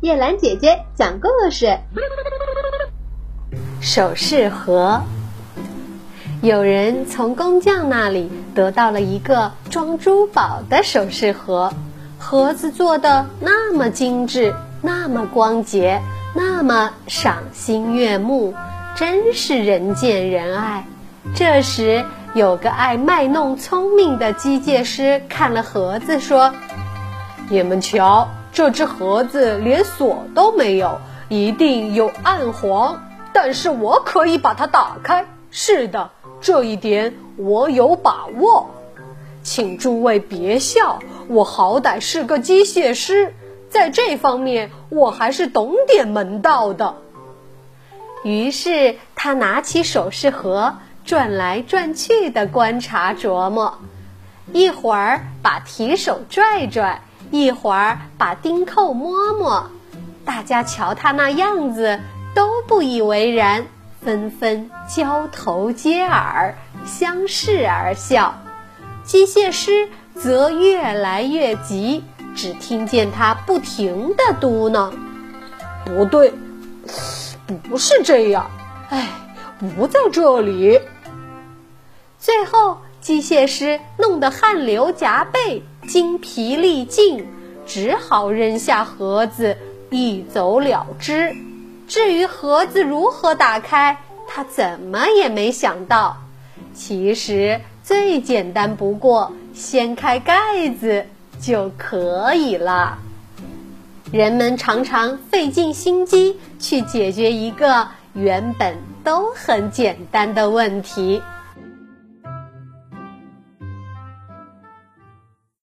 叶兰姐姐讲故事。首饰盒。有人从工匠那里得到了一个装珠宝的首饰盒，盒子做的那么精致，那么光洁，那么赏心悦目，真是人见人爱。这时，有个爱卖弄聪明的机械师看了盒子，说：“你们瞧，这只盒子连锁都没有，一定有暗黄。但是我可以把它打开。是的。”这一点我有把握，请诸位别笑，我好歹是个机械师，在这方面我还是懂点门道的。于是他拿起首饰盒，转来转去的观察琢磨，一会儿把提手拽拽，一会儿把钉扣摸摸，大家瞧他那样子，都不以为然。纷纷交头接耳，相视而笑。机械师则越来越急，只听见他不停地嘟囔：“不对，不是这样，哎，不在这里。”最后，机械师弄得汗流浃背，精疲力尽，只好扔下盒子，一走了之。至于盒子如何打开，他怎么也没想到。其实最简单不过，掀开盖子就可以了。人们常常费尽心机去解决一个原本都很简单的问题。